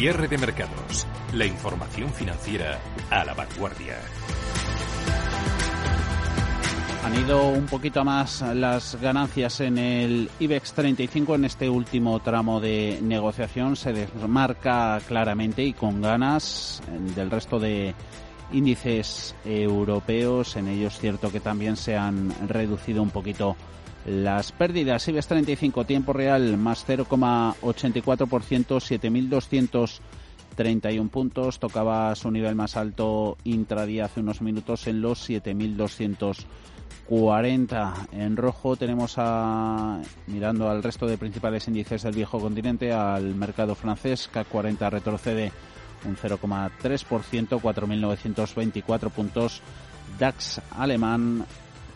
Cierre de mercados. La información financiera a la vanguardia. Han ido un poquito más las ganancias en el IBEX 35 en este último tramo de negociación. Se desmarca claramente y con ganas del resto de índices europeos. En ellos cierto que también se han reducido un poquito las pérdidas. IBEX 35 tiempo real más 0,84%, 7.231 puntos. Tocaba su nivel más alto intradía hace unos minutos en los 7.200 40 en rojo tenemos a mirando al resto de principales índices del viejo continente al mercado francés CAC 40 retrocede un 0,3%, 4.924 puntos. DAX alemán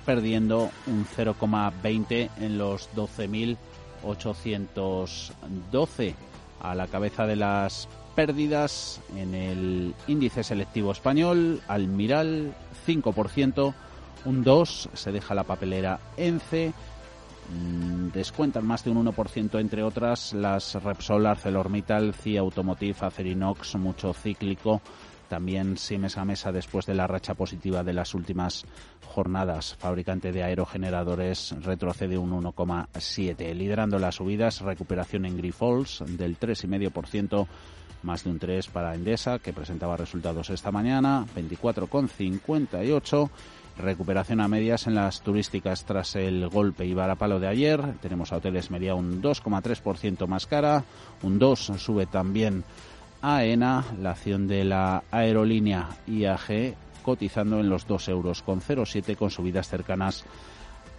perdiendo un 0,20 en los 12.812. A la cabeza de las pérdidas en el índice selectivo español, Almiral 5%, un 2, se deja la papelera ENCE, mm, descuentan más de un 1% entre otras las Repsol, ArcelorMittal, CIA Automotive, Acerinox, mucho cíclico, también Siemens a mesa después de la racha positiva de las últimas jornadas. Fabricante de aerogeneradores retrocede un 1,7. Liderando las subidas, recuperación en Grifols del 3,5%, más de un 3 para Endesa, que presentaba resultados esta mañana, 24,58 recuperación a medias en las turísticas tras el golpe y varapalo de ayer. Tenemos a Hoteles Media un 2,3% más cara, un 2 sube también AENA, la acción de la aerolínea IAG, cotizando en los 2 euros con 0,7 con subidas cercanas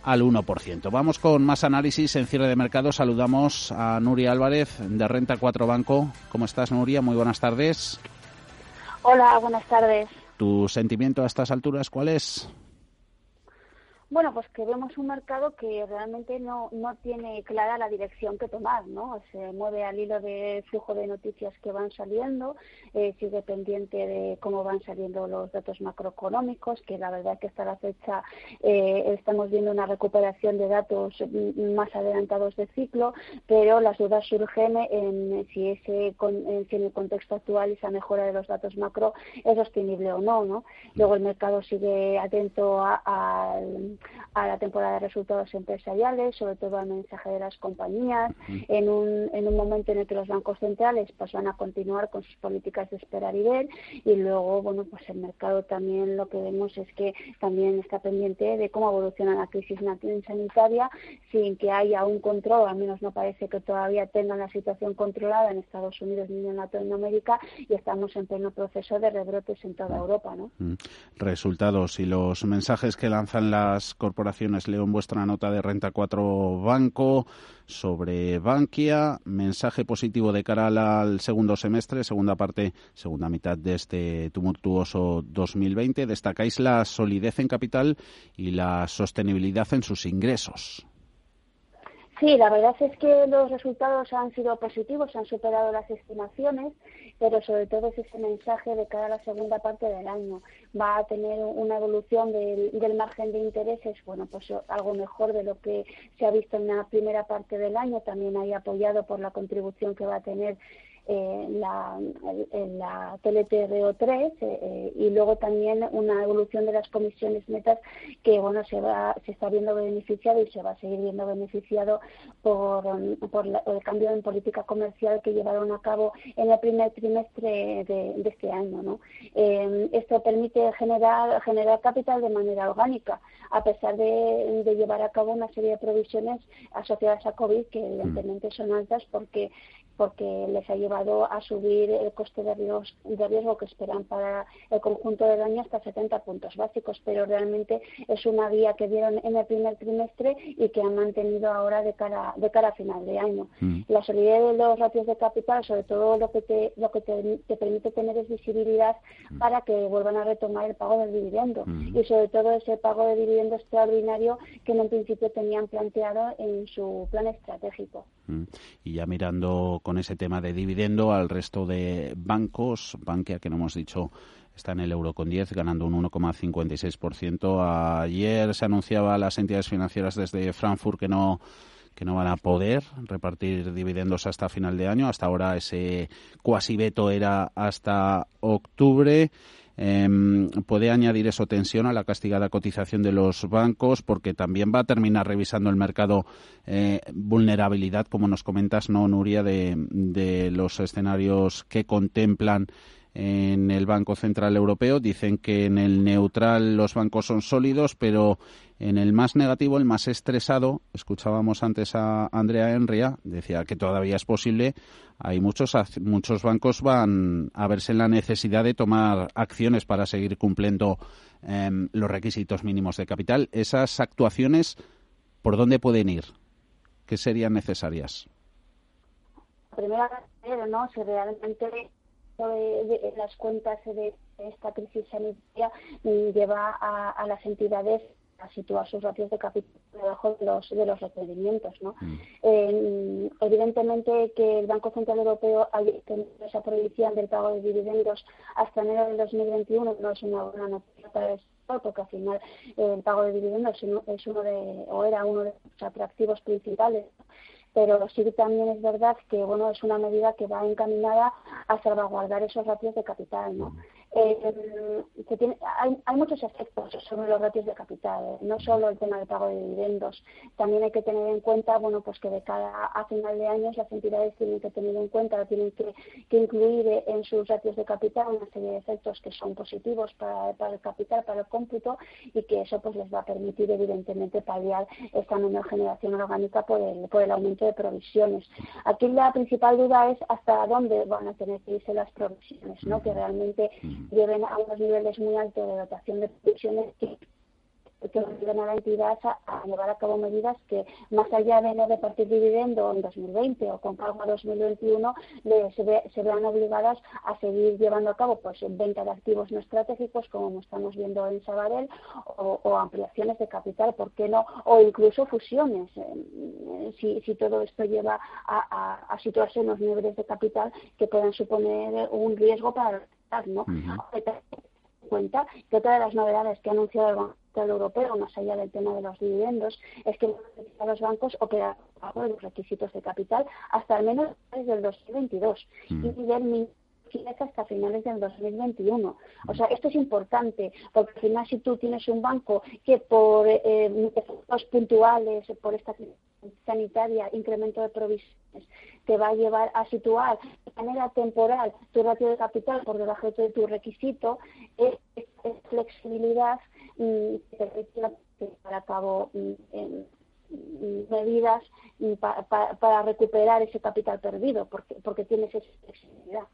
al 1%. Vamos con más análisis en cierre de mercado. Saludamos a Nuria Álvarez de Renta 4 Banco. ¿Cómo estás, Nuria? Muy buenas tardes. Hola, buenas tardes. ¿Tu sentimiento a estas alturas cuál es? Bueno, pues que vemos un mercado que realmente no, no tiene clara la dirección que tomar, ¿no? Se mueve al hilo de flujo de noticias que van saliendo, eh, sigue pendiente de cómo van saliendo los datos macroeconómicos, que la verdad que hasta la fecha eh, estamos viendo una recuperación de datos más adelantados de ciclo, pero las dudas surgen en si ese si en el contexto actual esa mejora de los datos macro es sostenible o no, ¿no? Luego el mercado sigue atento al a la temporada de resultados empresariales, sobre todo al mensaje de las compañías, en un, en un momento en el que los bancos centrales pues van a continuar con sus políticas de esperar y ver y luego, bueno, pues el mercado también lo que vemos es que también está pendiente de cómo evoluciona la crisis sanitaria sin que haya un control, al menos no parece que todavía tengan la situación controlada en Estados Unidos ni en Latinoamérica y estamos en pleno proceso de rebrotes en toda Europa, ¿no? Resultados y los mensajes que lanzan las corporaciones. Leo en vuestra nota de Renta 4 Banco sobre Bankia. Mensaje positivo de cara al segundo semestre, segunda parte, segunda mitad de este tumultuoso 2020. Destacáis la solidez en capital y la sostenibilidad en sus ingresos. Sí, la verdad es que los resultados han sido positivos, han superado las estimaciones, pero sobre todo es ese mensaje de cara a la segunda parte del año. Va a tener una evolución del, del margen de intereses, bueno, pues algo mejor de lo que se ha visto en la primera parte del año, también hay apoyado por la contribución que va a tener en la, la TLTRO3 eh, y luego también una evolución de las comisiones netas que bueno se va se está viendo beneficiado y se va a seguir viendo beneficiado por, por el cambio en política comercial que llevaron a cabo en el primer trimestre de, este año ¿no? Eh, esto permite generar generar capital de manera orgánica a pesar de, de llevar a cabo una serie de provisiones asociadas a COVID que evidentemente son altas porque porque les ha llevado a subir el coste de riesgo, de riesgo que esperan para el conjunto del año hasta 70 puntos básicos, pero realmente es una guía que dieron en el primer trimestre y que han mantenido ahora de cara de cara a final de año. Mm. La solidez de los ratios de capital, sobre todo lo que te lo que te, permite tener es visibilidad mm. para que vuelvan a retomar el pago del dividendo mm. y sobre todo ese pago de dividendo extraordinario que en un principio tenían planteado en su plan estratégico. Y ya mirando con ese tema de dividendo al resto de bancos, Bankia, que no hemos dicho está en el euro con 10, ganando un 1,56%. Ayer se anunciaba a las entidades financieras desde Frankfurt que no que no van a poder repartir dividendos hasta final de año. Hasta ahora ese cuasi veto era hasta octubre. Em, puede añadir eso tensión a la castigada cotización de los bancos porque también va a terminar revisando el mercado eh, vulnerabilidad, como nos comentas, no, Nuria, de los escenarios que contemplan en el Banco Central Europeo. Dicen que en el neutral los bancos son sólidos, pero en el más negativo, el más estresado, escuchábamos antes a Andrea Enria, decía que todavía es posible. Hay muchos, muchos bancos van a verse en la necesidad de tomar acciones para seguir cumpliendo em, los requisitos mínimos de capital. Esas actuaciones, ¿por dónde pueden ir? ¿Qué serían necesarias? Primero, ¿no? Si realmente de, las cuentas de esta crisis sanitaria lleva a, las entidades a situar sus ratios de capital debajo de los, de los requerimientos. ¿no? Mm. evidentemente que el Banco Central Europeo haya tenido esa prohibición del pago de dividendos hasta enero del 2021 no es una buena noticia para el sector porque al final el pago de dividendos es uno de, o era uno de los atractivos principales pero sí también es verdad que bueno es una medida que va encaminada a salvaguardar esos ratios de capital ¿no? Eh, hay, hay, muchos efectos sobre los ratios de capital, ¿eh? no solo el tema del pago de dividendos. También hay que tener en cuenta, bueno, pues que de cada a final de años las entidades tienen que tener en cuenta, tienen que, incluir eh, en sus ratios de capital una serie de efectos que son positivos para, el capital, para el cómputo y que eso pues les va a permitir evidentemente paliar esta menor generación orgánica por el, por el aumento de provisiones. Aquí la principal duda es hasta dónde van a tener que irse las provisiones, ¿no? Que realmente lleven a unos niveles muy altos de dotación de pensiones que que obligan a la entidad a, llevar a cabo medidas que, más allá de no repartir dividendo en 2020 o con cargo a 2021, se, vean obligadas a seguir llevando a cabo pues venta de activos no estratégicos, como estamos viendo en Sabadell, o, ampliaciones de capital, ¿por qué no? O incluso fusiones, eh, si, si, todo esto lleva a, situarse en los niveles de capital que puedan suponer un riesgo para el ¿no? cuenta que otra de las novedades que ha anunciado el Banco Europeo, más allá del tema de los dividendos, es que los bancos operan bajo los requisitos de capital hasta al menos desde el 2022 mm. y nivel hasta finales del 2021. O sea, esto es importante, porque al final si tú tienes un banco que por eh, puntuales, por esta sanitaria, incremento de provisiones, te va a llevar a situar de manera temporal tu ratio de capital por debajo de tu requisito, es, flexibilidad y te permite llevar a cabo medidas para recuperar ese capital perdido, porque, porque tienes esa flexibilidad.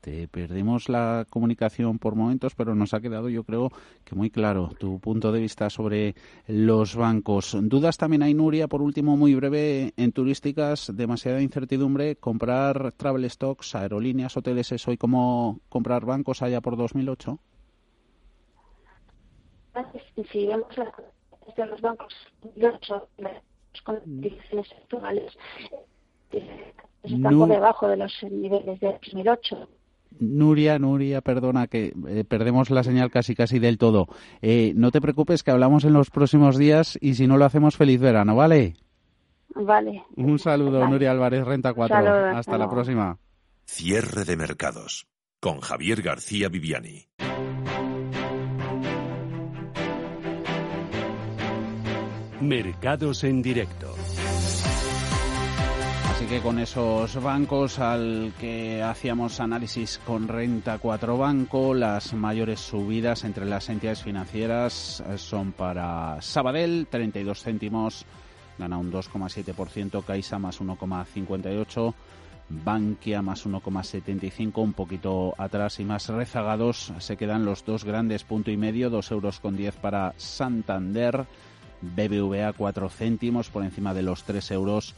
Te perdimos la comunicación por momentos, pero nos ha quedado, yo creo, que muy claro tu punto de vista sobre los bancos. ¿Dudas también hay, Nuria, por último, muy breve, en turísticas, demasiada incertidumbre, comprar travel stocks, aerolíneas, hoteles, es hoy como comprar bancos allá por 2008? Si vemos de los bancos, las condiciones actuales, eh, está por debajo de los niveles de 2008. Nuria, Nuria, perdona que eh, perdemos la señal casi casi del todo. Eh, no te preocupes que hablamos en los próximos días y si no lo hacemos feliz verano, ¿vale? Vale. Un saludo, Nuria Álvarez, Renta 4. hasta la próxima. Cierre de mercados con Javier García Viviani. Mercados en directo que con esos bancos al que hacíamos análisis con renta 4 banco, las mayores subidas entre las entidades financieras eh, son para Sabadell, 32 céntimos, gana un 2,7%, Caixa más 1,58%, Bankia más 1,75, un poquito atrás y más rezagados se quedan los dos grandes punto y medio, 2 euros con 10 para Santander, BBVA 4 céntimos por encima de los 3 euros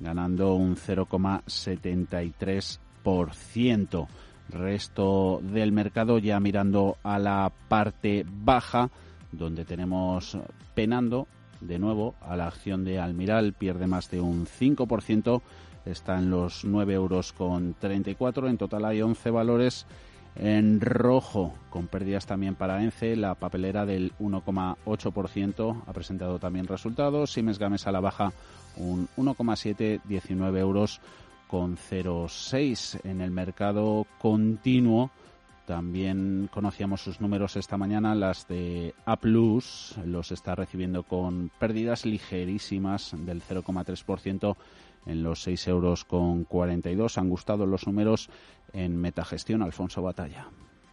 ganando un 0,73%. Resto del mercado ya mirando a la parte baja, donde tenemos penando de nuevo a la acción de Almiral, pierde más de un 5%, está en los 9 euros con 34. En total hay 11 valores en rojo, con pérdidas también para ENCE, la papelera del 1,8% ha presentado también resultados. Siemens Gamesa a la baja un 1,7, 19 euros con 0,6 en el mercado continuo. También conocíamos sus números esta mañana, las de A los está recibiendo con pérdidas ligerísimas del 0,3% en los 6 euros con 42. Han gustado los números en metagestión, Alfonso Batalla.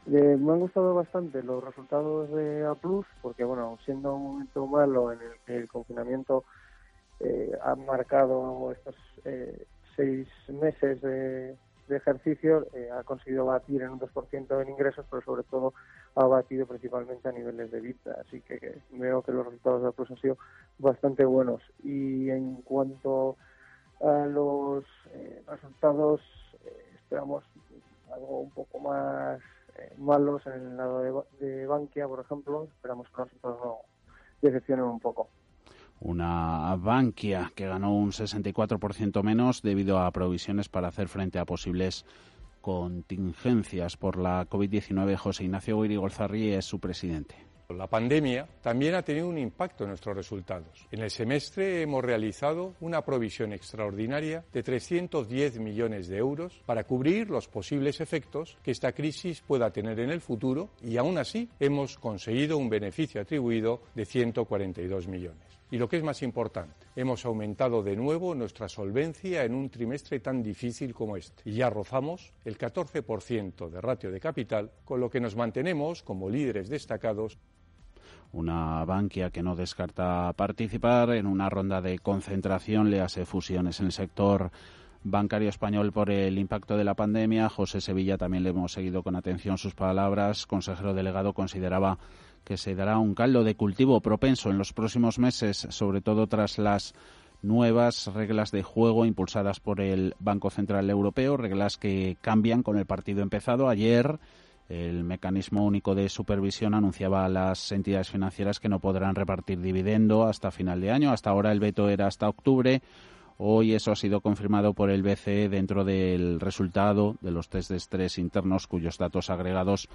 Eh, me han gustado bastante los resultados de A porque, bueno, siendo un momento malo en el que el confinamiento eh, ha marcado estos eh, seis meses de, ejercicio, eh, ha conseguido batir en un 2% en ingresos, pero sobre todo ha batido principalmente a niveles de vida. Así que, veo que los resultados de A han sido bastante buenos. Y en cuanto a los resultados, esperamos algo un poco más eh, malos en el lado de, Bankia, por ejemplo. Esperamos que los resultados no decepcionen un poco. Una Bankia que ganó un 64% menos debido a provisiones para hacer frente a posibles contingencias por la COVID-19. José Ignacio Guirigolzarri es su presidente. La pandemia también ha tenido un impacto en nuestros resultados. En el semestre hemos realizado una provisión extraordinaria de 310 millones de euros para cubrir los posibles efectos que esta crisis pueda tener en el futuro y aún así hemos conseguido un beneficio atribuido de 142 millones. Y lo que es más importante, hemos aumentado de nuevo nuestra solvencia en un trimestre tan difícil como este. Y ya rozamos el 14% de ratio de capital, con lo que nos mantenemos como líderes destacados una Bankia que no descarta participar en una ronda de concentración, le hace fusiones en el sector bancario español por el impacto de la pandemia. José Sevilla también le hemos seguido con atención sus palabras. Consejero delegado consideraba que se dará un caldo de cultivo propenso en los próximos meses, sobre todo tras las nuevas reglas de juego impulsadas por el Banco Central Europeo, reglas que cambian con el partido empezado ayer el mecanismo único de supervisión anunciaba a las entidades financieras que no podrán repartir dividendo hasta final de año. Hasta ahora el veto era hasta octubre. Hoy eso ha sido confirmado por el BCE dentro del resultado de los test de estrés internos cuyos datos agregados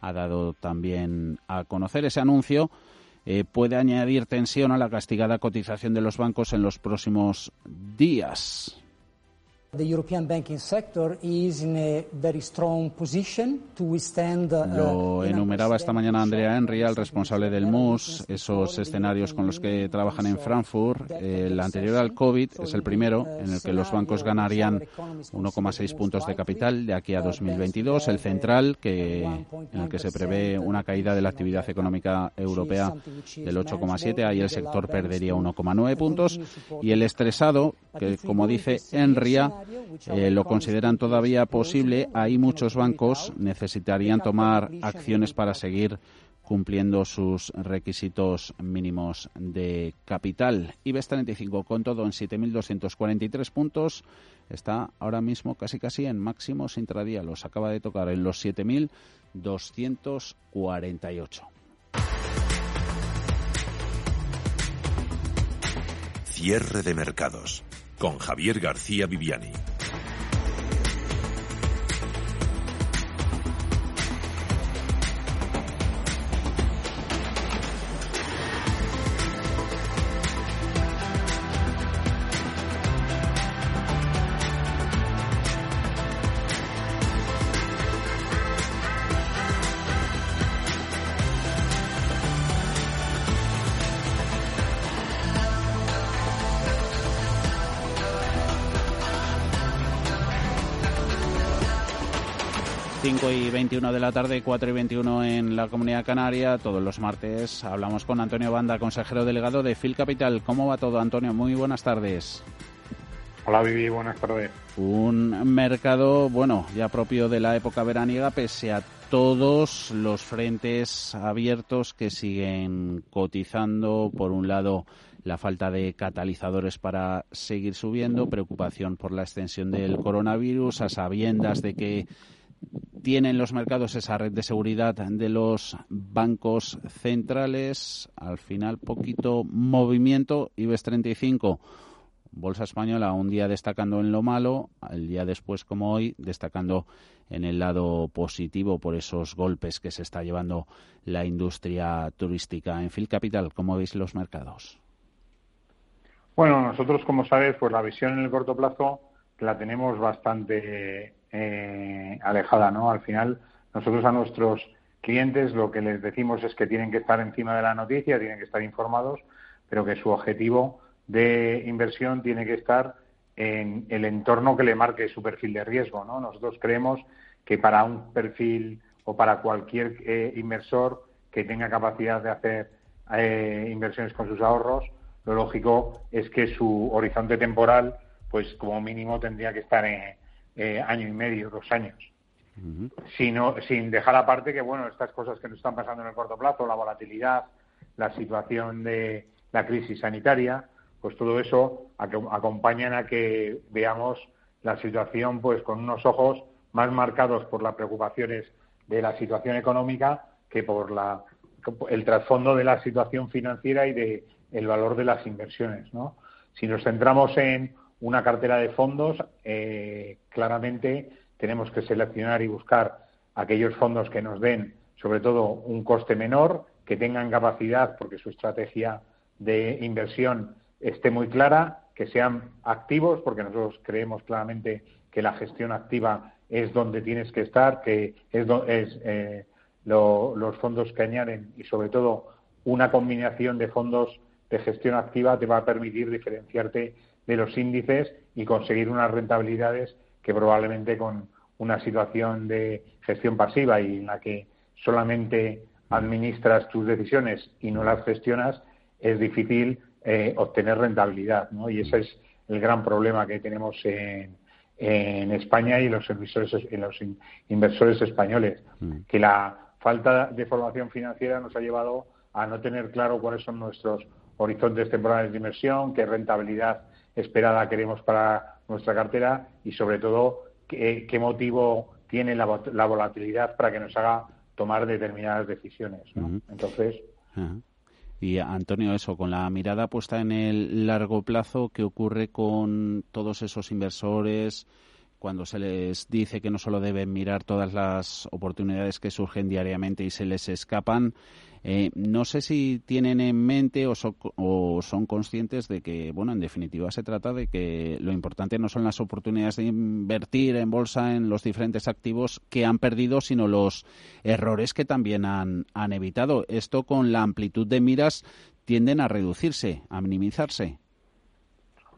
ha dado también a conocer ese anuncio. Eh, puede añadir tensión a la castigada cotización de los bancos en los próximos días. Lo enumeraba esta mañana Andrea Henry, el responsable del MUS, esos escenarios con los que trabajan en Frankfurt. El anterior al COVID es el primero en el que los bancos ganarían 1,6 puntos de capital de aquí a 2022. El central, que, en el que se prevé una caída de la actividad económica europea del 8,7, ahí el sector perdería 1,9 puntos. Y el estresado, que como dice Henry, eh, lo consideran todavía posible, ahí muchos bancos necesitarían tomar acciones para seguir cumpliendo sus requisitos mínimos de capital. IBEX 35 con todo en 7.243 puntos. Está ahora mismo casi casi en máximos intradía. Los acaba de tocar en los 7.248. Cierre de mercados con Javier García Viviani. 5 y 21 de la tarde, 4 y 21 en la Comunidad Canaria. Todos los martes hablamos con Antonio Banda, consejero delegado de Phil Capital. ¿Cómo va todo, Antonio? Muy buenas tardes. Hola, Vivi, buenas tardes. Un mercado, bueno, ya propio de la época veraniega, pese a todos los frentes abiertos que siguen cotizando. Por un lado, la falta de catalizadores para seguir subiendo, preocupación por la extensión del coronavirus, a sabiendas de que tienen los mercados esa red de seguridad de los bancos centrales. Al final, poquito movimiento. IBEX 35 Bolsa española un día destacando en lo malo, el día después como hoy destacando en el lado positivo por esos golpes que se está llevando la industria turística en Phil Capital. ¿Cómo veis los mercados? Bueno, nosotros, como sabes, pues la visión en el corto plazo la tenemos bastante eh, alejada, ¿no? Al final, nosotros a nuestros clientes lo que les decimos es que tienen que estar encima de la noticia, tienen que estar informados, pero que su objetivo de inversión tiene que estar en el entorno que le marque su perfil de riesgo. ¿no? Nosotros creemos que para un perfil o para cualquier eh, inversor que tenga capacidad de hacer eh, inversiones con sus ahorros, lo lógico es que su horizonte temporal, pues como mínimo tendría que estar en eh, año y medio, dos años sin dejar aparte que, bueno, estas cosas que nos están pasando en el corto plazo, la volatilidad, la situación de la crisis sanitaria, pues todo eso acompañan a que veamos la situación pues con unos ojos más marcados por las preocupaciones de la situación económica que por la, el trasfondo de la situación financiera y de el valor de las inversiones, ¿no? Si nos centramos en una cartera de fondos, eh, claramente tenemos que seleccionar y buscar aquellos fondos que nos den, sobre todo, un coste menor, que tengan capacidad, porque su estrategia de inversión esté muy clara, que sean activos, porque nosotros creemos claramente que la gestión activa es donde tienes que estar, que es, es eh, los fondos que añaden y, sobre todo, una combinación de fondos de gestión activa te va a permitir diferenciarte de los índices y conseguir unas rentabilidades que probablemente con una situación de gestión pasiva y en la que solamente administras tus decisiones y no las gestionas, es difícil eh, obtener rentabilidad, ¿no? Y ese es el gran problema que tenemos en, en España y los en los inversores españoles, mm. que la falta de formación financiera nos ha llevado a no tener claro cuáles son nuestros horizontes temporales de inversión, qué rentabilidad esperada queremos para nuestra cartera y, sobre todo, qué, motivo tiene la, volatilidad para que nos haga tomar determinadas decisiones. Entonces. Y Antonio, eso, con la mirada puesta en el largo plazo, ¿qué ocurre con todos esos inversores? cuando se les dice que no solo deben mirar todas las oportunidades que surgen diariamente y se les escapan, eh, no sé si tienen en mente o, son conscientes de que, bueno, en definitiva se trata de que lo importante no son las oportunidades de invertir en bolsa en los diferentes activos que han perdido, sino los errores que también han, han evitado. Esto con la amplitud de miras tienden a reducirse, a minimizarse.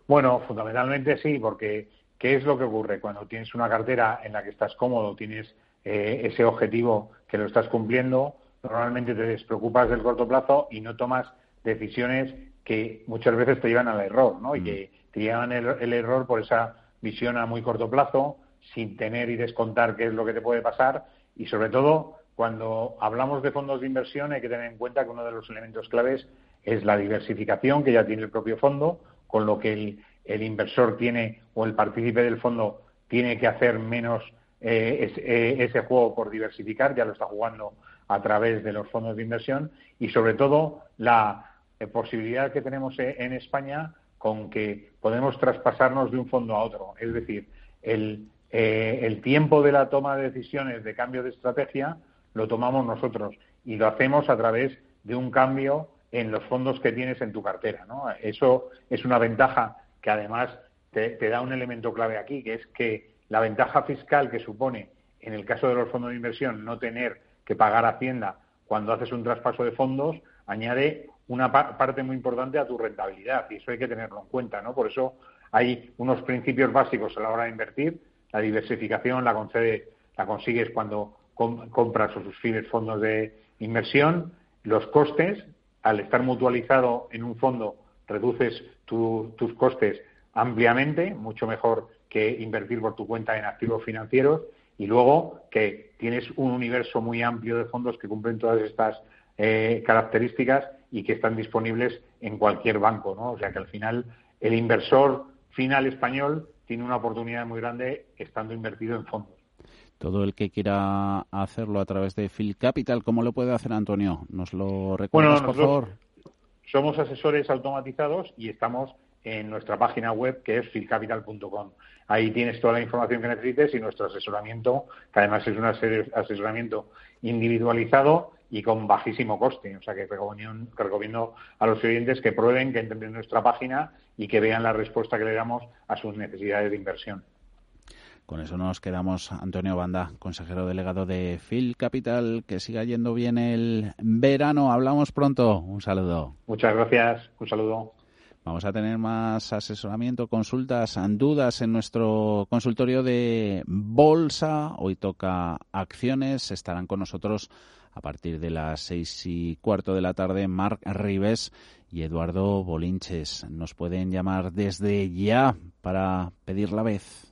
Bueno, fundamentalmente sí, porque ¿qué es lo que ocurre cuando tienes una cartera en la que estás cómodo, tienes eh, ese objetivo que lo estás cumpliendo? Normalmente te despreocupas del corto plazo y no tomas decisiones que muchas veces te llevan al error, ¿no? Y mm. que te llevan el, error por esa visión a muy corto plazo, sin tener y descontar qué es lo que te puede pasar y sobre todo cuando hablamos de fondos de inversión hay que tener en cuenta que uno de los elementos claves es la diversificación que ya tiene el propio fondo, con lo que el, inversor tiene o el partícipe del fondo tiene que hacer menos eh, eh, ese juego por diversificar, ya lo está jugando a través de los fondos de inversión y sobre todo la eh, posibilidad que tenemos eh, en España con que podemos traspasarnos de un fondo a otro. Es decir, el, eh, el tiempo de la toma de decisiones de cambio de estrategia lo tomamos nosotros y lo hacemos a través de un cambio en los fondos que tienes en tu cartera. Eso es una ventaja que además te da un elemento clave aquí, que es que la ventaja fiscal que supone en el caso de los fondos de inversión no tener que pagar Hacienda cuando haces un traspaso de fondos añade una parte muy importante a tu rentabilidad y eso hay que tenerlo en cuenta, ¿no? Por eso hay unos principios básicos a la hora de invertir. La diversificación la concede, la consigues cuando compras o suscribes fondos de inversión. Los costes, al estar mutualizado en un fondo, reduces tus costes ampliamente, mucho mejor que invertir por tu cuenta en activos financieros y luego que tienes un universo muy amplio de fondos que cumplen todas estas eh, características y que están disponibles en cualquier banco, ¿no? O sea que al final el inversor final español tiene una oportunidad muy grande estando invertido en fondos. Todo el que quiera hacerlo a través de Phil Capital, ¿cómo lo puede hacer Antonio? ¿Nos lo recuerdas, por favor? Somos asesores automatizados y estamos en nuestra página web que es filcapital.com. Ahí tienes toda la información que necesites y nuestro asesoramiento, que además es un asesoramiento individualizado y con bajísimo coste. O sea que recomiendo, a los oyentes que prueben, que entren en nuestra página y que vean la respuesta que le damos a sus necesidades de inversión. Con eso nos quedamos, Antonio Banda, consejero delegado de Phil Capital. Que siga yendo bien el verano. Hablamos pronto. Un saludo. Muchas gracias. Un saludo. Vamos a tener más asesoramiento, consultas, dudas en nuestro consultorio de bolsa. Hoy toca acciones. Estarán con nosotros a partir de las seis y cuarto de la tarde Marc Rives y Eduardo Bolinches. Nos pueden llamar desde ya para pedir la vez.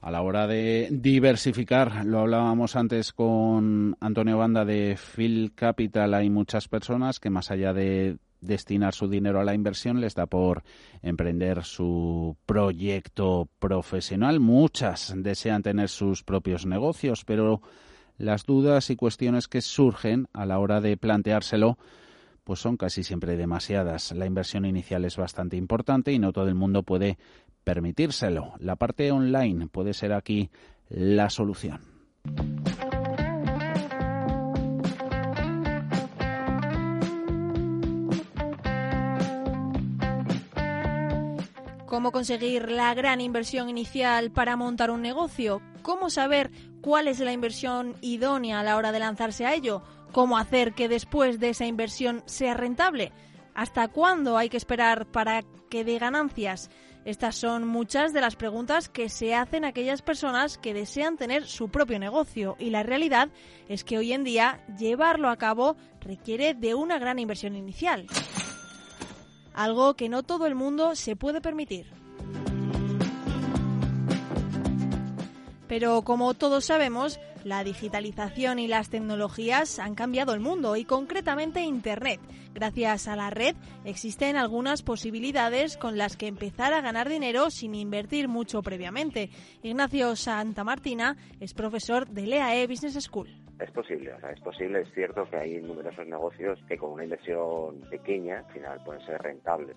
a la hora de diversificar, lo hablábamos antes con Antonio Banda de Phil Capital, hay muchas personas que más allá de destinar su dinero a la inversión les da por emprender su proyecto profesional. Muchas desean tener sus propios negocios, pero las dudas y cuestiones que surgen a la hora de planteárselo pues son casi siempre demasiadas. La inversión inicial es bastante importante y no todo el mundo puede permitírselo. La parte online puede ser aquí la solución. ¿Cómo conseguir la gran inversión inicial para montar un negocio? ¿Cómo saber cuál es la inversión idónea a la hora de lanzarse a ello? ¿Cómo hacer que después de esa inversión sea rentable? ¿Hasta cuándo hay que esperar para que dé ganancias? Estas son muchas de las preguntas que se hacen aquellas personas que desean tener su propio negocio y la realidad es que hoy en día llevarlo a cabo requiere de una gran inversión inicial. Algo que no todo el mundo se puede permitir. Pero como todos sabemos, la digitalización y las tecnologías han cambiado el mundo y concretamente Internet. Gracias a la red existen algunas posibilidades con las que empezar a ganar dinero sin invertir mucho previamente. Ignacio Santa Martina es profesor de LEAE Business School. Es posible, o sea, es posible, es cierto que hay numerosos negocios que con una inversión pequeña al final pueden ser rentables.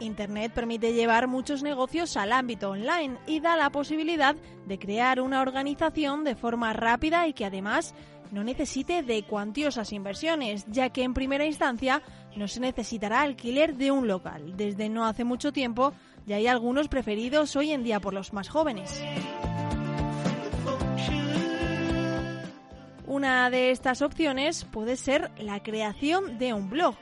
Internet permite llevar muchos negocios al ámbito online y da la posibilidad de crear una organización de forma rápida y que además no necesite de cuantiosas inversiones, ya que en primera instancia no se necesitará alquiler de un local. Desde no hace mucho tiempo ya hay algunos preferidos hoy en día por los más jóvenes. Una de estas opciones puede ser la creación de un blog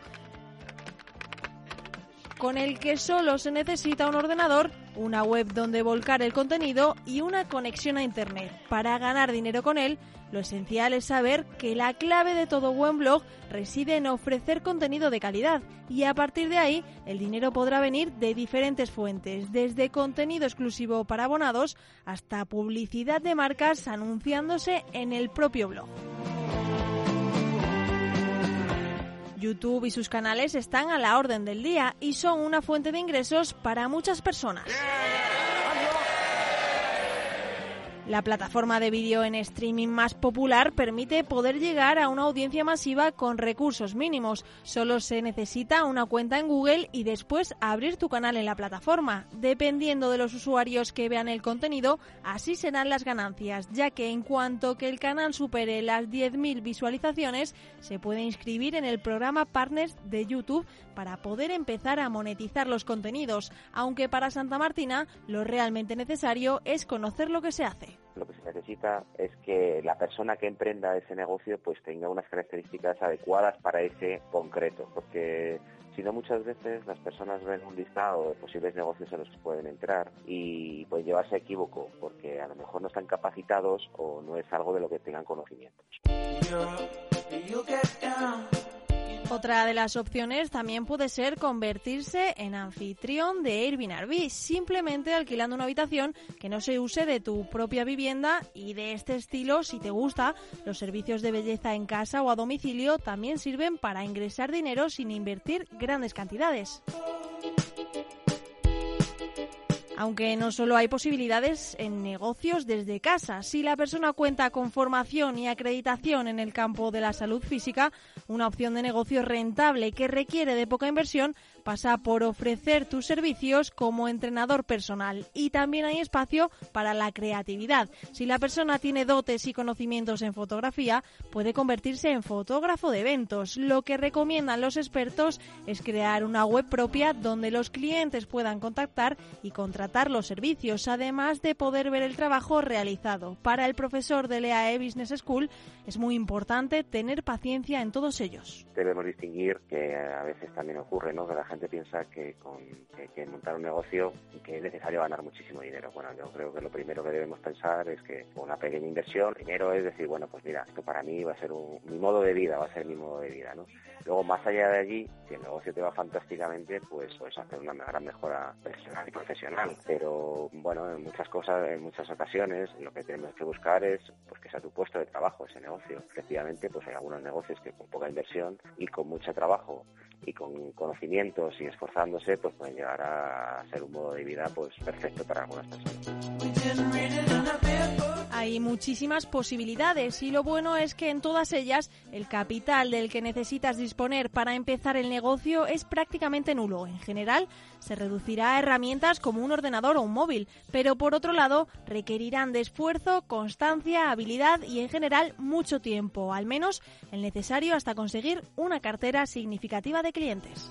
con el que solo se necesita un ordenador, una web donde volcar el contenido y una conexión a Internet. Para ganar dinero con él, lo esencial es saber que la clave de todo buen blog reside en ofrecer contenido de calidad y a partir de ahí el dinero podrá venir de diferentes fuentes, desde contenido exclusivo para abonados hasta publicidad de marcas anunciándose en el propio blog. YouTube y sus canales están a la orden del día y son una fuente de ingresos para muchas personas. La plataforma de vídeo en streaming más popular permite poder llegar a una audiencia masiva con recursos mínimos. Solo se necesita una cuenta en Google y después abrir tu canal en la plataforma. Dependiendo de los usuarios que vean el contenido, así serán las ganancias, ya que en cuanto que el canal supere las 10.000 visualizaciones, se puede inscribir en el programa Partners de YouTube para poder empezar a monetizar los contenidos, aunque para Santa Martina lo realmente necesario es conocer lo que se hace lo que se necesita es que la persona que emprenda ese negocio pues tenga unas características adecuadas para ese concreto, porque si no muchas veces las personas ven un listado de posibles negocios en los que pueden entrar y pueden llevarse a equívoco porque a lo mejor no están capacitados o no es algo de lo que tengan conocimientos. Otra de las opciones también puede ser convertirse en anfitrión de Airbnb, simplemente alquilando una habitación que no se use de tu propia vivienda y de este estilo, si te gusta, los servicios de belleza en casa o a domicilio también sirven para ingresar dinero sin invertir grandes cantidades. Aunque no solo hay posibilidades en negocios desde casa. Si la persona cuenta con formación y acreditación en el campo de la salud física, una opción de negocio rentable que requiere de poca inversión pasa por ofrecer tus servicios como entrenador personal y también hay espacio para la creatividad. Si la persona tiene dotes y conocimientos en fotografía, puede convertirse en fotógrafo de eventos. Lo que recomiendan los expertos es crear una web propia donde los clientes puedan contactar y contratar los servicios, además de poder ver el trabajo realizado. Para el profesor de EAE Business School es muy importante tener paciencia en todos ellos. Debemos distinguir que a veces también ocurre, ¿no? La gente piensa que con que, montar un negocio que es necesario ganar muchísimo dinero. Bueno, yo creo que lo primero que debemos pensar es que una pequeña inversión, dinero es decir, bueno, pues mira, esto para mí va a ser un, mi modo de vida, va a ser mi modo de vida, ¿no? Luego, más allá de allí, si el negocio te va fantásticamente, pues puedes hacer una gran mejora personal y profesional. Pero bueno, en muchas cosas, en muchas ocasiones, lo que tenemos que buscar es pues que sea tu puesto de trabajo ese negocio. Efectivamente, pues hay algunos negocios que con poca inversión y con mucho trabajo y con conocimientos y esforzándose, pues pueden llegar a ser un modo de vida pues perfecto para algunas personas. Hay muchísimas posibilidades y lo bueno es que en todas ellas el capital del que necesitas disponer para empezar el negocio es prácticamente nulo. En general, se reducirá a herramientas como un ordenador o un móvil, pero por otro lado requerirán de esfuerzo, constancia, habilidad y en general mucho tiempo, al menos el necesario hasta conseguir una cartera significativa de clientes.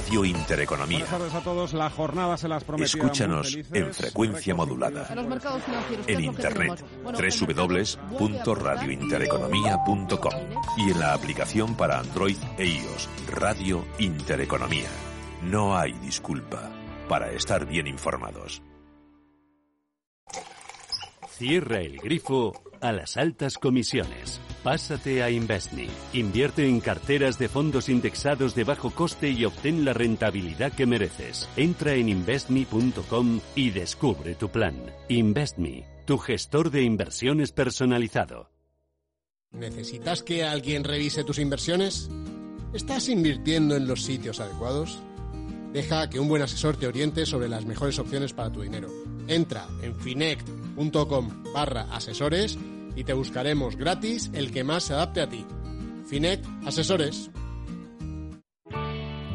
Radio Intereconomía. Buenas tardes a todos. La jornada se las prometía Escúchanos en frecuencia modulada. En internet www.radiointereconomía.com y en la aplicación para Android e iOS Radio Intereconomía. No hay disculpa para estar bien informados. Cierra el grifo a las altas comisiones. Pásate a Investme. Invierte en carteras de fondos indexados de bajo coste y obtén la rentabilidad que mereces. Entra en investme.com y descubre tu plan. Investme, tu gestor de inversiones personalizado. ¿Necesitas que alguien revise tus inversiones? ¿Estás invirtiendo en los sitios adecuados? Deja que un buen asesor te oriente sobre las mejores opciones para tu dinero. Entra en finect.com barra asesores y te buscaremos gratis el que más se adapte a ti. Finect Asesores.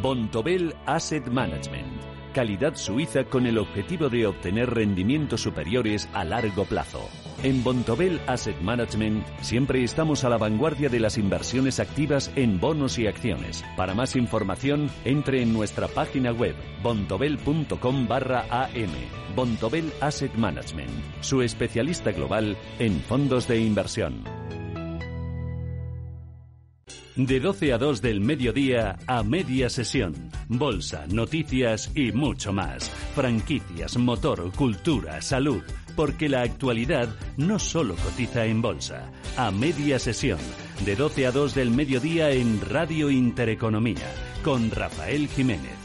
Bontobel Asset Management. Calidad suiza con el objetivo de obtener rendimientos superiores a largo plazo. En Bontobel Asset Management siempre estamos a la vanguardia de las inversiones activas en bonos y acciones. Para más información, entre en nuestra página web bontobel.com barra am. Bontobel Asset Management, su especialista global en fondos de inversión. De 12 a 2 del mediodía a media sesión. Bolsa, noticias y mucho más. Franquicias, motor, cultura, salud. Porque la actualidad no solo cotiza en bolsa. A media sesión. De 12 a 2 del mediodía en Radio Intereconomía. Con Rafael Jiménez.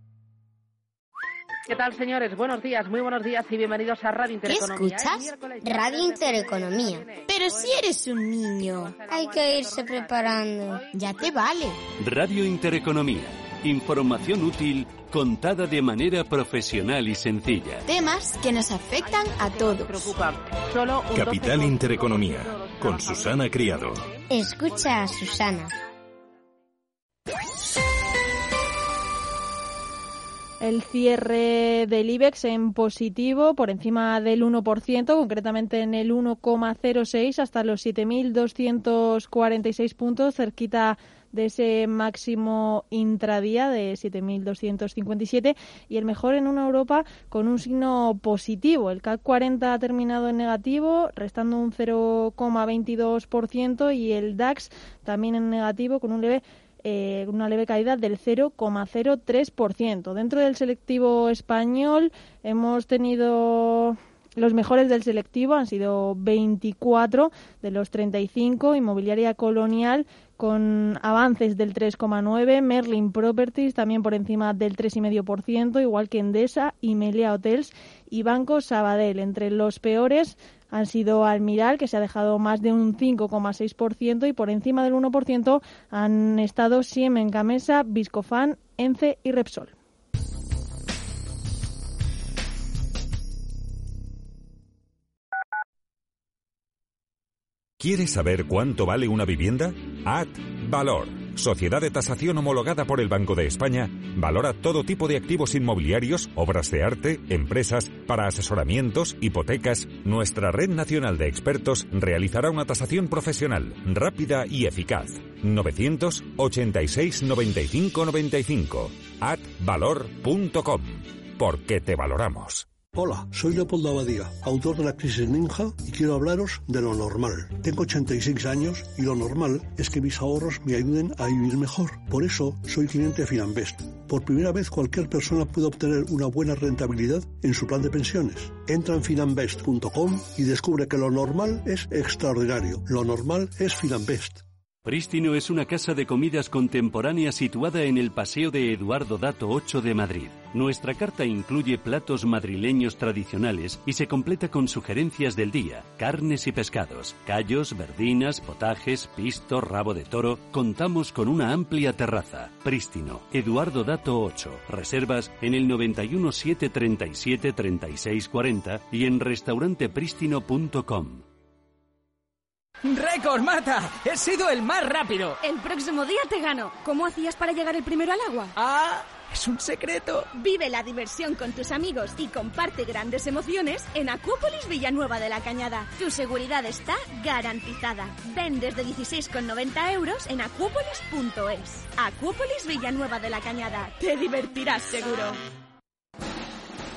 ¿Qué tal, señores? Buenos días, muy buenos días y bienvenidos a Radio Intereconomía. ¿Qué escuchas? Radio Intereconomía. Pero si eres un niño, hay que irse preparando. Ya te vale. Radio Intereconomía. Información útil contada de manera profesional y sencilla. Temas que nos afectan a todos. Capital Intereconomía, con Susana Criado. Escucha a Susana. El cierre del IBEX en positivo, por encima del 1%, concretamente en el 1,06 hasta los 7.246 puntos, cerquita de ese máximo intradía de 7.257 y el mejor en una Europa con un signo positivo. El CAC 40 ha terminado en negativo, restando un 0,22% y el DAX también en negativo con un leve eh, una leve caída del 0,03%. Dentro del selectivo español hemos tenido los mejores del selectivo han sido 24 de los 35, Inmobiliaria Colonial con avances del 3,9, Merlin Properties también por encima del 3,5%, igual que Endesa y Hotels y Banco Sabadell. Entre los peores han sido Almiral, que se ha dejado más de un 5,6%, y por encima del 1% han estado Siemens Gamesa, Viscofan, Ence y Repsol. ¿Quieres saber cuánto vale una vivienda? Ad Valor sociedad de tasación homologada por el Banco de España, valora todo tipo de activos inmobiliarios, obras de arte, empresas, para asesoramientos, hipotecas. Nuestra red nacional de expertos realizará una tasación profesional, rápida y eficaz. 986 95 95 atvalor.com Porque te valoramos. Hola, soy Leopoldo Abadía, autor de La Crisis Ninja y quiero hablaros de lo normal. Tengo 86 años y lo normal es que mis ahorros me ayuden a vivir mejor. Por eso soy cliente de Finanbest. Por primera vez cualquier persona puede obtener una buena rentabilidad en su plan de pensiones. Entra en finanbest.com y descubre que lo normal es extraordinario. Lo normal es Finanbest. Prístino es una casa de comidas contemporánea situada en el Paseo de Eduardo Dato 8 de Madrid. Nuestra carta incluye platos madrileños tradicionales y se completa con sugerencias del día, carnes y pescados, callos, verdinas, potajes, pisto, rabo de toro. Contamos con una amplia terraza. Prístino, Eduardo Dato 8. Reservas en el 91 737 36 y en restaurantepristino.com. ¡Récord, Mata! ¡He sido el más rápido! El próximo día te gano. ¿Cómo hacías para llegar el primero al agua? ¡Ah! ¡Es un secreto! Vive la diversión con tus amigos y comparte grandes emociones en Acuópolis Villanueva de la Cañada. Tu seguridad está garantizada. Ven desde 16,90 euros en acuópolis.es. Acuópolis Villanueva de la Cañada. Te divertirás seguro.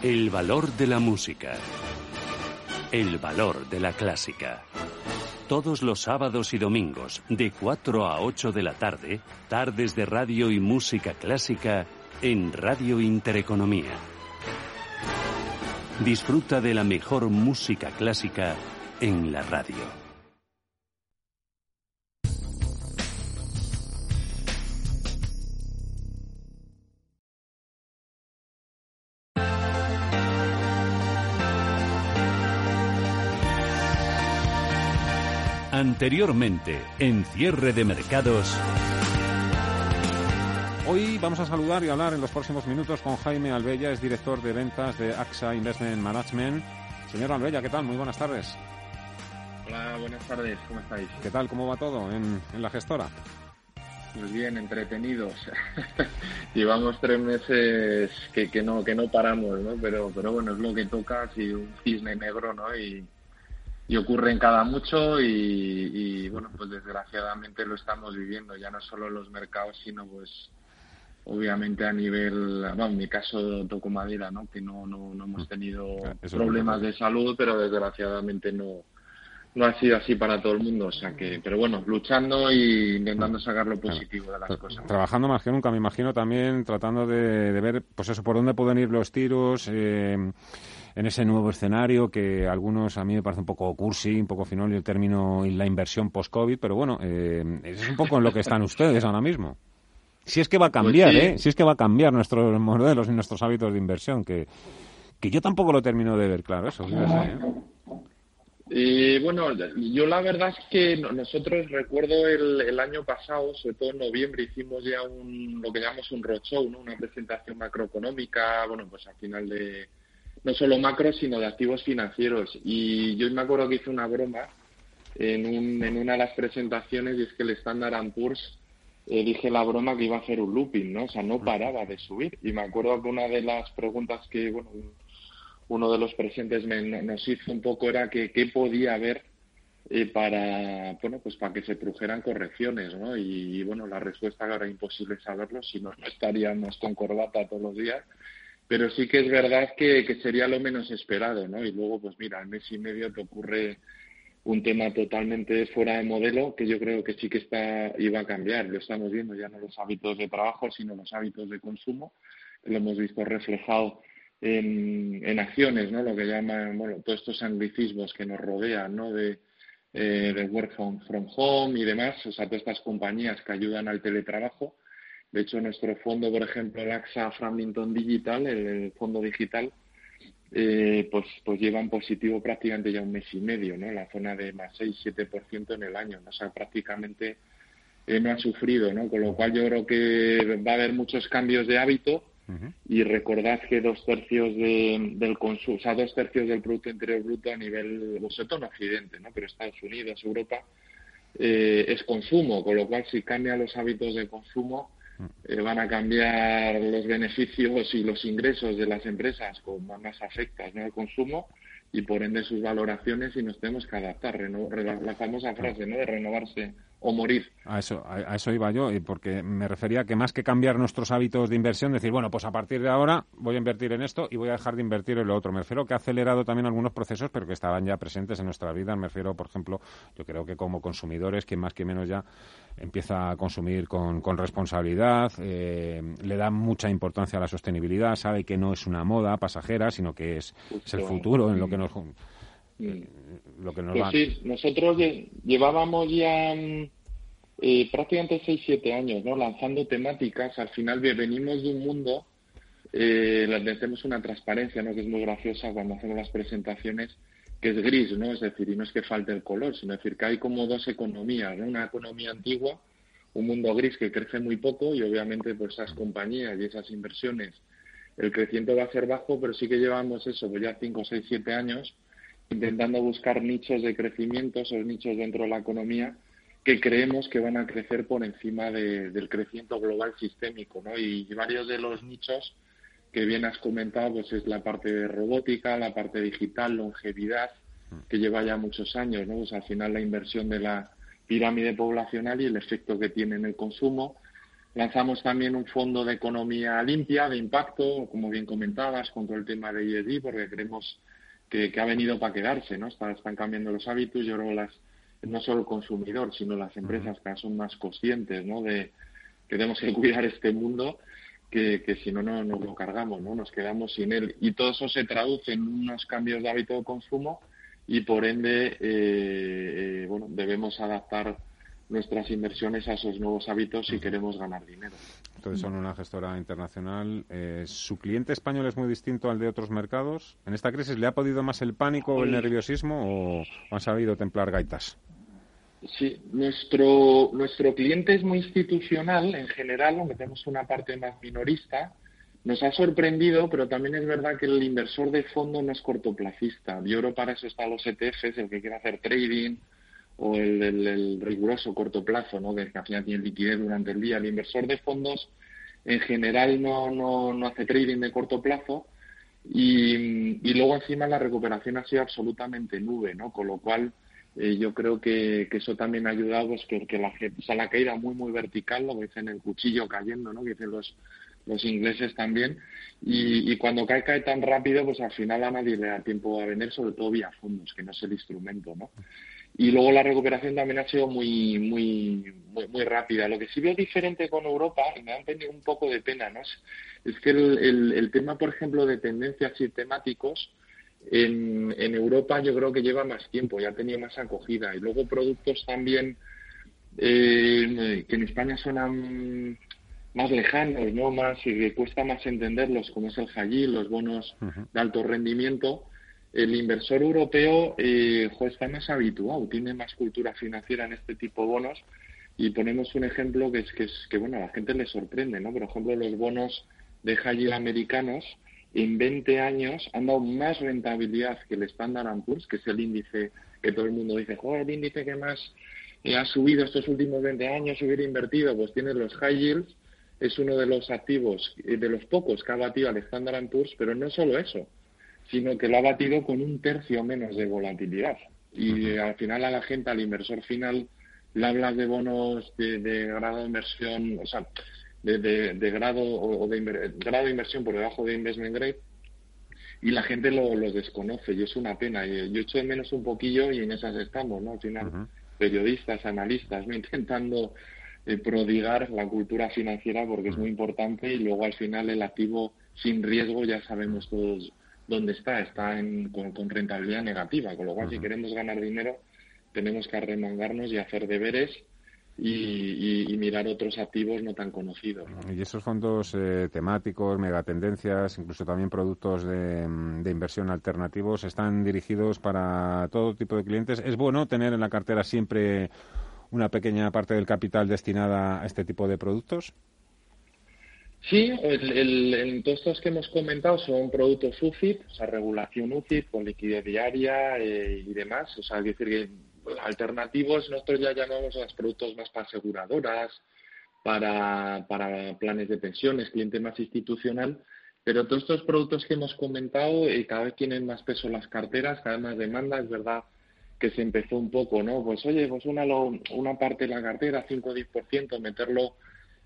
El valor de la música. El valor de la clásica. Todos los sábados y domingos, de 4 a 8 de la tarde, tardes de radio y música clásica en Radio Intereconomía. Disfruta de la mejor música clásica en la radio. Anteriormente, en cierre de mercados. Hoy vamos a saludar y hablar en los próximos minutos con Jaime Albella, es director de ventas de AXA Investment Management. Señor Albella, ¿qué tal? Muy buenas tardes. Hola, buenas tardes, ¿cómo estáis? ¿Qué tal? ¿Cómo va todo en, la gestora? Pues bien, entretenidos. Llevamos tres meses que, que, no que no paramos, ¿no? Pero, pero bueno, es lo que toca, si un cisne negro, ¿no? Y, y ocurre en cada mucho y, bueno pues desgraciadamente lo estamos viviendo ya no solo en los mercados sino pues obviamente a nivel bueno, en mi caso toco madera no que no no, no hemos tenido problemas de salud pero desgraciadamente no no ha sido así para todo el mundo, o sea que, pero bueno, luchando y intentando sacar lo positivo de las cosas. Trabajando más que nunca, me imagino también tratando de, ver, pues eso, por dónde pueden ir los tiros. Eh, en ese nuevo escenario que algunos a mí me parece un poco cursi, un poco finol y el término y la inversión post-COVID, pero bueno, eh, es un poco en lo que están ustedes ahora mismo. Si es que va a pues cambiar, ¿eh? Si es que va a cambiar nuestros modelos y nuestros hábitos de inversión, que, que yo tampoco lo termino de ver claro, eso. ¿eh? Y bueno, yo la verdad es que nosotros recuerdo el, el, año pasado, sobre todo en noviembre, hicimos ya un, lo que llamamos un roadshow, ¿no? una presentación macroeconómica, bueno, pues al final de, no solo macro, sino de activos financieros. Y yo me acuerdo que hice una broma en, un, en una de las presentaciones y es que el Standard Poor's eh, dije la broma que iba a hacer un looping, ¿no? O sea, no paraba de subir. Y me acuerdo que una de las preguntas que, bueno, uno de los presentes me, nos hizo un poco era que qué podía haber eh, para, bueno, pues para que se produjeran correcciones, ¿no? Y, bueno, la respuesta era imposible saberlo, si no, no estaríamos con corbata todos los días. Pero sí que es verdad que, que sería lo menos esperado, ¿no? Y luego, pues mira, al mes y medio te ocurre un tema totalmente fuera de modelo que yo creo que sí que está iba a cambiar. Lo estamos viendo ya no los hábitos de trabajo, sino los hábitos de consumo. Lo hemos visto reflejado en, acciones, ¿no? Lo que llaman, bueno, todos estos anglicismos que nos rodean, ¿no? De, eh, de work from, home y demás, o sea, todas estas compañías que ayudan al teletrabajo. De hecho, nuestro fondo, por ejemplo, el AXA Framington Digital, el fondo digital, eh, pues, pues llevan positivo prácticamente ya un mes y medio, ¿no? La zona de más 6-7% en el año, ¿no? o sea, prácticamente eh, no ha sufrido, ¿no? Con lo cual yo creo que va a haber muchos cambios de hábito y recordad que dos tercios del consumo, o sea, dos tercios del Producto Interior Bruto a nivel, vosotros en Occidente, ¿no? Pero Estados Unidos, Europa, eh, es consumo, con lo cual si cambian los hábitos de consumo, eh, van a cambiar los beneficios y los ingresos de las empresas con más afectas ¿no? al consumo y por ende sus valoraciones y nos tenemos que adaptar. la famosa frase ¿no? de renovarse o morir. A eso, a, eso iba yo, y porque me refería que más que cambiar nuestros hábitos de inversión, decir, bueno, pues a partir de ahora voy a invertir en esto y voy a dejar de invertir en lo otro. Me refiero que ha acelerado también algunos procesos, pero que estaban ya presentes en nuestra vida. Me refiero, por ejemplo, yo creo que como consumidores, quien más que menos ya empieza a consumir con, con responsabilidad, eh, le da mucha importancia a la sostenibilidad, sabe que no es una moda pasajera, sino que es, es el futuro en lo que nos lo que nos pues sí, nosotros llevábamos ya mm, eh, prácticamente 6-7 años ¿no? lanzando temáticas. Al final venimos de un mundo, eh, tenemos una transparencia ¿no? que es muy graciosa cuando hacemos las presentaciones, que es gris, ¿no? Es decir, y no es que falte el color, sino decir que hay como dos economías, ¿no? Una economía antigua, un mundo gris que crece muy poco y obviamente pues esas compañías y esas inversiones el crecimiento va a ser bajo, pero sí que llevamos eso, pues ya 5, 6, 7 años intentando buscar nichos de crecimiento, esos nichos dentro de la economía que creemos que van a crecer por encima del crecimiento global sistémico, ¿no? Y varios de los nichos que bien has comentado, pues es la parte de robótica, la parte digital, longevidad, que lleva ya muchos años, ¿no? Pues al final la inversión de la pirámide poblacional y el efecto que tiene en el consumo. Lanzamos también un fondo de economía limpia, de impacto, como bien comentabas, con todo el tema de ESG, porque creemos que, ha venido para quedarse, ¿no? Están, están cambiando los hábitos, yo creo las, no solo el consumidor, sino las empresas que son más conscientes, ¿no? De que tenemos que cuidar este mundo, que, que si no, no nos lo cargamos, ¿no? Nos quedamos sin él. Y todo eso se traduce en unos cambios de hábito de consumo y por ende, eh, eh, bueno, debemos adaptar nuestras inversiones a esos nuevos hábitos si queremos ganar dinero. Son una gestora internacional. Eh, ¿Su cliente español es muy distinto al de otros mercados? ¿En esta crisis le ha podido más el pánico o el nerviosismo o, han sabido templar gaitas? Sí, nuestro, nuestro cliente es muy institucional en general, aunque tenemos una parte más minorista. Nos ha sorprendido, pero también es verdad que el inversor de fondo no es cortoplacista. Yo creo para eso están los ETFs, el que quiere hacer trading, o el, riguroso corto plazo, ¿no? que al final tiene liquidez durante el día. El inversor de fondos en general no, no, no hace trading de corto plazo y, y, luego encima la recuperación ha sido absolutamente nube, ¿no? con lo cual eh, yo creo que, que, eso también ha ayudado pues, que, que la, o sea, la caída muy muy vertical, lo que dicen el cuchillo cayendo, ¿no? que dicen los, los ingleses también, y, y, cuando cae, cae tan rápido, pues al final a nadie le da tiempo a vender, sobre todo vía fondos, que no es el instrumento, ¿no? Y luego la recuperación también ha sido muy, muy, muy, rápida. Lo que sí veo diferente con Europa, y me han tenido un poco de pena, ¿no? Es, que el, el, tema, por ejemplo, de tendencias y temáticos, en, en Europa yo creo que lleva más tiempo, ya tenía más acogida. Y luego productos también eh, que en España suenan más lejanos, ¿no? Más y que cuesta más entenderlos, como es el High los bonos de alto rendimiento el inversor europeo eh, está más habituado, tiene más cultura financiera en este tipo de bonos y ponemos un ejemplo que es que, es, que bueno, a la gente le sorprende, ¿no? Por ejemplo, los bonos de high americanos en 20 años han dado más rentabilidad que el Standard Poor's, que es el índice que todo el mundo dice, joder, el índice que más eh, ha subido estos últimos 20 años, hubiera invertido, pues tiene los high yields, es uno de los activos, eh, de los pocos que ha batido al Standard Poor's, pero no solo eso, sino que lo ha batido con un tercio menos de volatilidad. Y al final a la gente, al inversor final, le hablas de bonos de, grado de inversión, o sea, de, grado o de grado de inversión por debajo de investment grade y la gente lo, desconoce y es una pena. Yo echo de menos un poquillo y en esas estamos, ¿no? Al final, periodistas, analistas, intentando eh, prodigar la cultura financiera porque es muy importante y luego al final el activo sin riesgo ya sabemos todos ¿Dónde está, está en, con, rentabilidad negativa, con lo cual si queremos ganar dinero tenemos que arremangarnos y hacer deberes y, mirar otros activos no tan conocidos. Y esos fondos eh, temáticos, megatendencias, incluso también productos de, de, inversión alternativos, están dirigidos para todo tipo de clientes. ¿Es bueno tener en la cartera siempre una pequeña parte del capital destinada a este tipo de productos? Sí, el, el, todos estos que hemos comentado son productos UCIT, o sea, regulación UCIT con liquidez diaria eh, y demás. O sea, es decir, que alternativos nosotros ya llamamos a los productos más para aseguradoras, para, para planes de pensiones, cliente más institucional. Pero todos estos productos que hemos comentado eh, cada vez tienen más peso las carteras, cada vez más demanda. Es verdad que se empezó un poco, ¿no? Pues oye, pues una, una parte de la cartera, 5 o 10%, meterlo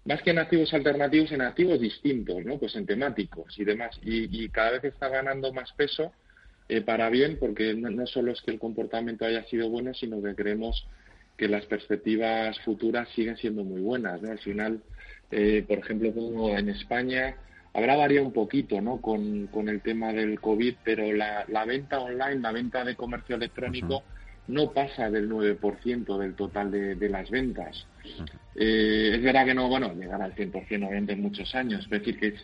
más que en activos alternativos, en activos distintos, ¿no? Pues en temáticos y demás. Y, cada vez está ganando más peso eh, para bien, porque no, solo es que el comportamiento haya sido bueno, sino que creemos que las perspectivas futuras siguen siendo muy buenas, ¿no? Al final, eh, por ejemplo, en España habrá variado un poquito, ¿no? Con, el tema del COVID, pero la, venta online, la venta de comercio electrónico no pasa del 9% del total de, las ventas. Eh, es verdad que no, bueno, llegar al 100% obviamente en muchos años, es decir, que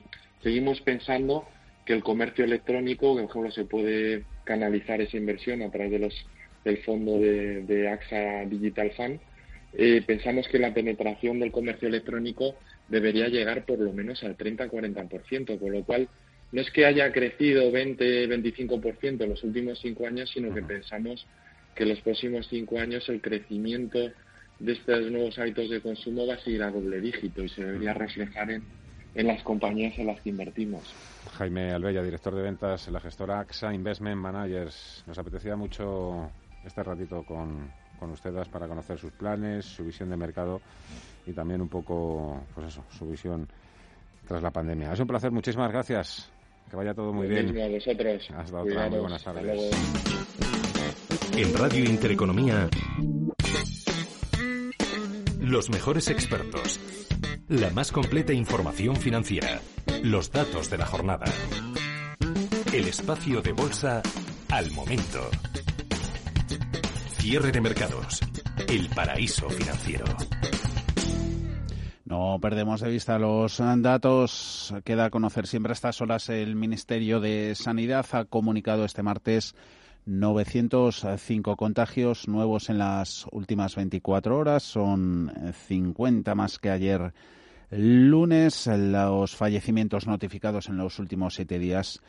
seguimos pensando que el comercio electrónico, que por ejemplo se puede canalizar esa inversión a través de los, del fondo de, AXA Digital Fund, eh, pensamos que la penetración del comercio electrónico debería llegar por lo menos al 30-40%, con lo cual no es que haya crecido 20-25% en los últimos cinco años, sino que pensamos que en los próximos cinco años el crecimiento de estos nuevos hábitos de consumo va a seguir a doble dígito y se debería reflejar en, en las compañías en las que invertimos. Jaime Albella, director de ventas en la gestora AXA Investment Managers. Nos apetecía mucho este ratito con, con ustedes para conocer sus planes, su visión de mercado y también un poco, pues eso, su visión tras la pandemia. Es un placer, muchísimas gracias. Que vaya todo muy bien. A vosotros. Hasta otra, muy buenas tardes. En Radio Intereconomía, los mejores expertos, la más completa información financiera, los datos de la jornada, el espacio de bolsa al momento, cierre de mercados, el paraíso financiero. No perdemos de vista los datos. Queda a conocer siempre a estas horas el Ministerio de Sanidad ha comunicado este martes 905 contagios nuevos en las últimas 24 horas, son 50 más que ayer lunes. Los fallecimientos notificados en los últimos siete días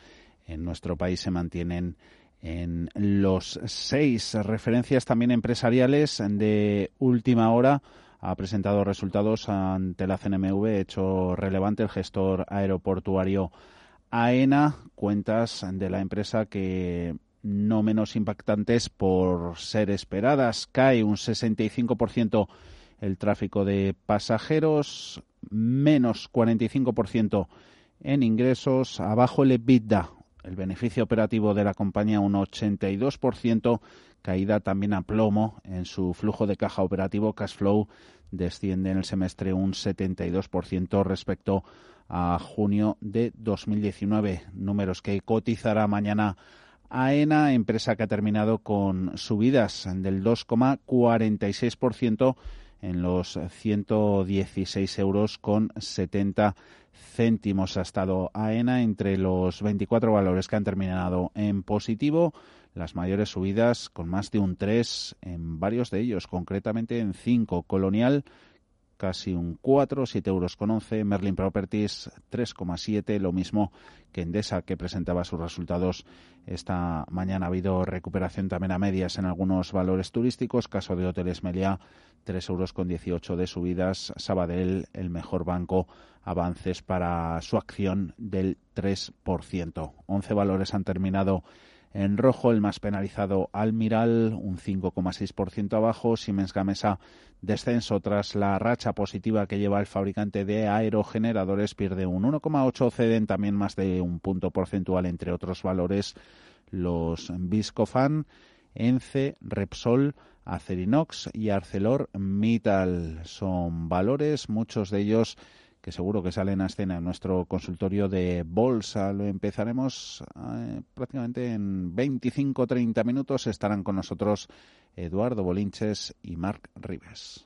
en nuestro país se mantienen en los seis. Referencias también empresariales de última hora. Ha presentado resultados ante la CNMV, hecho relevante el gestor aeroportuario AENA, cuentas de la empresa que no menos impactantes por ser esperadas. Cae un 65% el tráfico de pasajeros, menos 45% en ingresos, abajo el EBITDA, El beneficio operativo de la compañía un 82%, caída también a plomo en su flujo de caja operativo. Cash flow desciende en el semestre un 72% respecto a junio de 2019. Números que cotizará mañana AENA, empresa que ha terminado con subidas del 2,46% en los 116 euros con 70 céntimos. Ha estado AENA entre los 24 valores que han terminado en positivo. Las mayores subidas con más de un 3 en varios de ellos, concretamente en 5. Colonial casi un 4, 7 euros con 11. Merlin Properties 3,7, lo mismo que Endesa, que presentaba sus resultados esta mañana. Ha habido recuperación también a medias en algunos valores turísticos. Caso de Hoteles Meliá, 3 euros con 18 de subidas. Sabadell, el mejor banco, avances para su acción del 3%. 11 valores han terminado en rojo, el más penalizado Almiral, un 5,6% abajo. Siemens Gamesa, descenso tras la racha positiva que lleva el fabricante de aerogeneradores, pierde un 1,8. Ceden también más de un punto porcentual, entre otros valores, los Viscofan, Ence, Repsol, Acerinox y ArcelorMittal. Son valores, muchos de ellos que seguro que salen a escena en nuestro consultorio de bolsa. Lo empezaremos eh, prácticamente en 25-30 minutos. Estarán con nosotros Eduardo Bolinches y Marc Rives.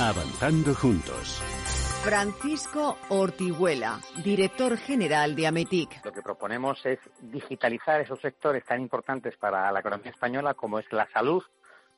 Avanzando juntos. Francisco Ortihuela, director general de Ametic. Lo que proponemos es digitalizar esos sectores tan importantes para la economía española como es la salud,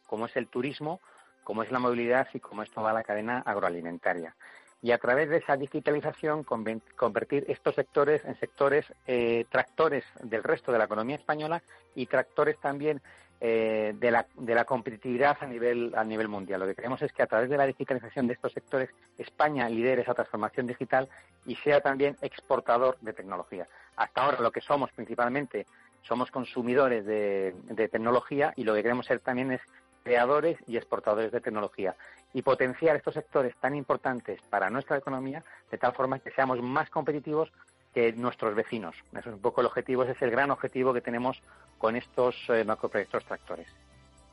como es el turismo, como es la movilidad y como es toda la cadena agroalimentaria. Y a través de esa digitalización convertir estos sectores en sectores eh, tractores del resto de la economía española y tractores también eh, de, la, de la competitividad a nivel, a nivel mundial. Lo que queremos es que a través de la digitalización de estos sectores España lidere esa transformación digital y sea también exportador de tecnología. Hasta ahora lo que somos principalmente somos consumidores de tecnología y lo que queremos ser también es creadores y exportadores de tecnología y potenciar estos sectores tan importantes para nuestra economía de tal forma que seamos más competitivos que nuestros vecinos. Eso es un poco el objetivo, ese es el gran objetivo que tenemos con estos eh, macroproyectos tractores.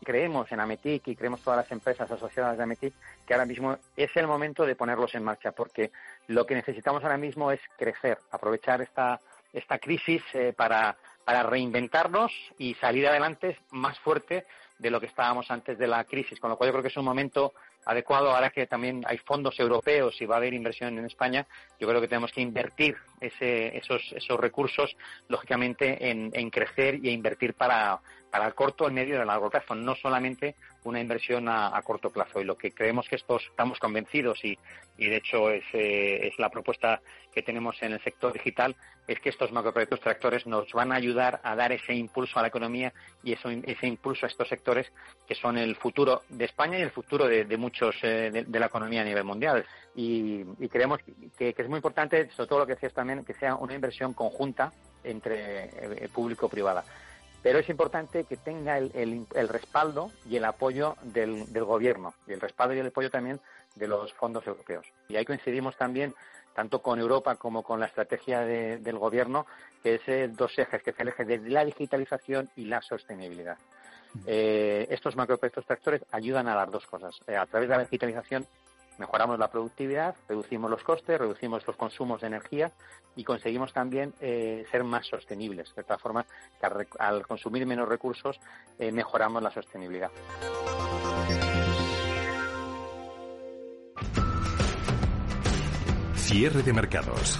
Creemos en Ametic y creemos todas las empresas asociadas de Ametic que ahora mismo es el momento de ponerlos en marcha porque lo que necesitamos ahora mismo es crecer, aprovechar esta, esta crisis eh, para, para reinventarnos y salir adelante más fuerte de lo que estábamos antes de la crisis, con lo cual yo creo que es un momento adecuado. Ahora que también hay fondos europeos y va a haber inversión en España, yo creo que tenemos que invertir esos, esos recursos, lógicamente, en, crecer y invertir para, para el corto, el medio y el largo plazo, no solamente una inversión a, corto plazo. Y lo que creemos que estos, estamos convencidos y, y de hecho es, eh, es la propuesta que tenemos en el sector digital, es que estos macroproyectos tractores nos van a ayudar a dar ese impulso a la economía y eso, ese impulso a estos sectores que son el futuro de España y el futuro de, muchos eh, de, la economía a nivel mundial. Y, creemos que, es muy importante, sobre todo lo que decías también, que sea una inversión conjunta entre eh, público-privada. Pero es importante que tenga el, respaldo y el apoyo del, gobierno, y el respaldo y el apoyo también de los fondos europeos. Y ahí coincidimos también tanto con Europa como con la estrategia del gobierno, que es eh, dos ejes, que es el eje de la digitalización y la sostenibilidad. Eh, estos macroproyectos tractores ayudan a las dos cosas. Eh, a través de la digitalización mejoramos la productividad, reducimos los costes, reducimos los consumos de energía y conseguimos también ser más sostenibles. De tal forma que al, consumir menos recursos mejoramos la sostenibilidad. Cierre de mercados.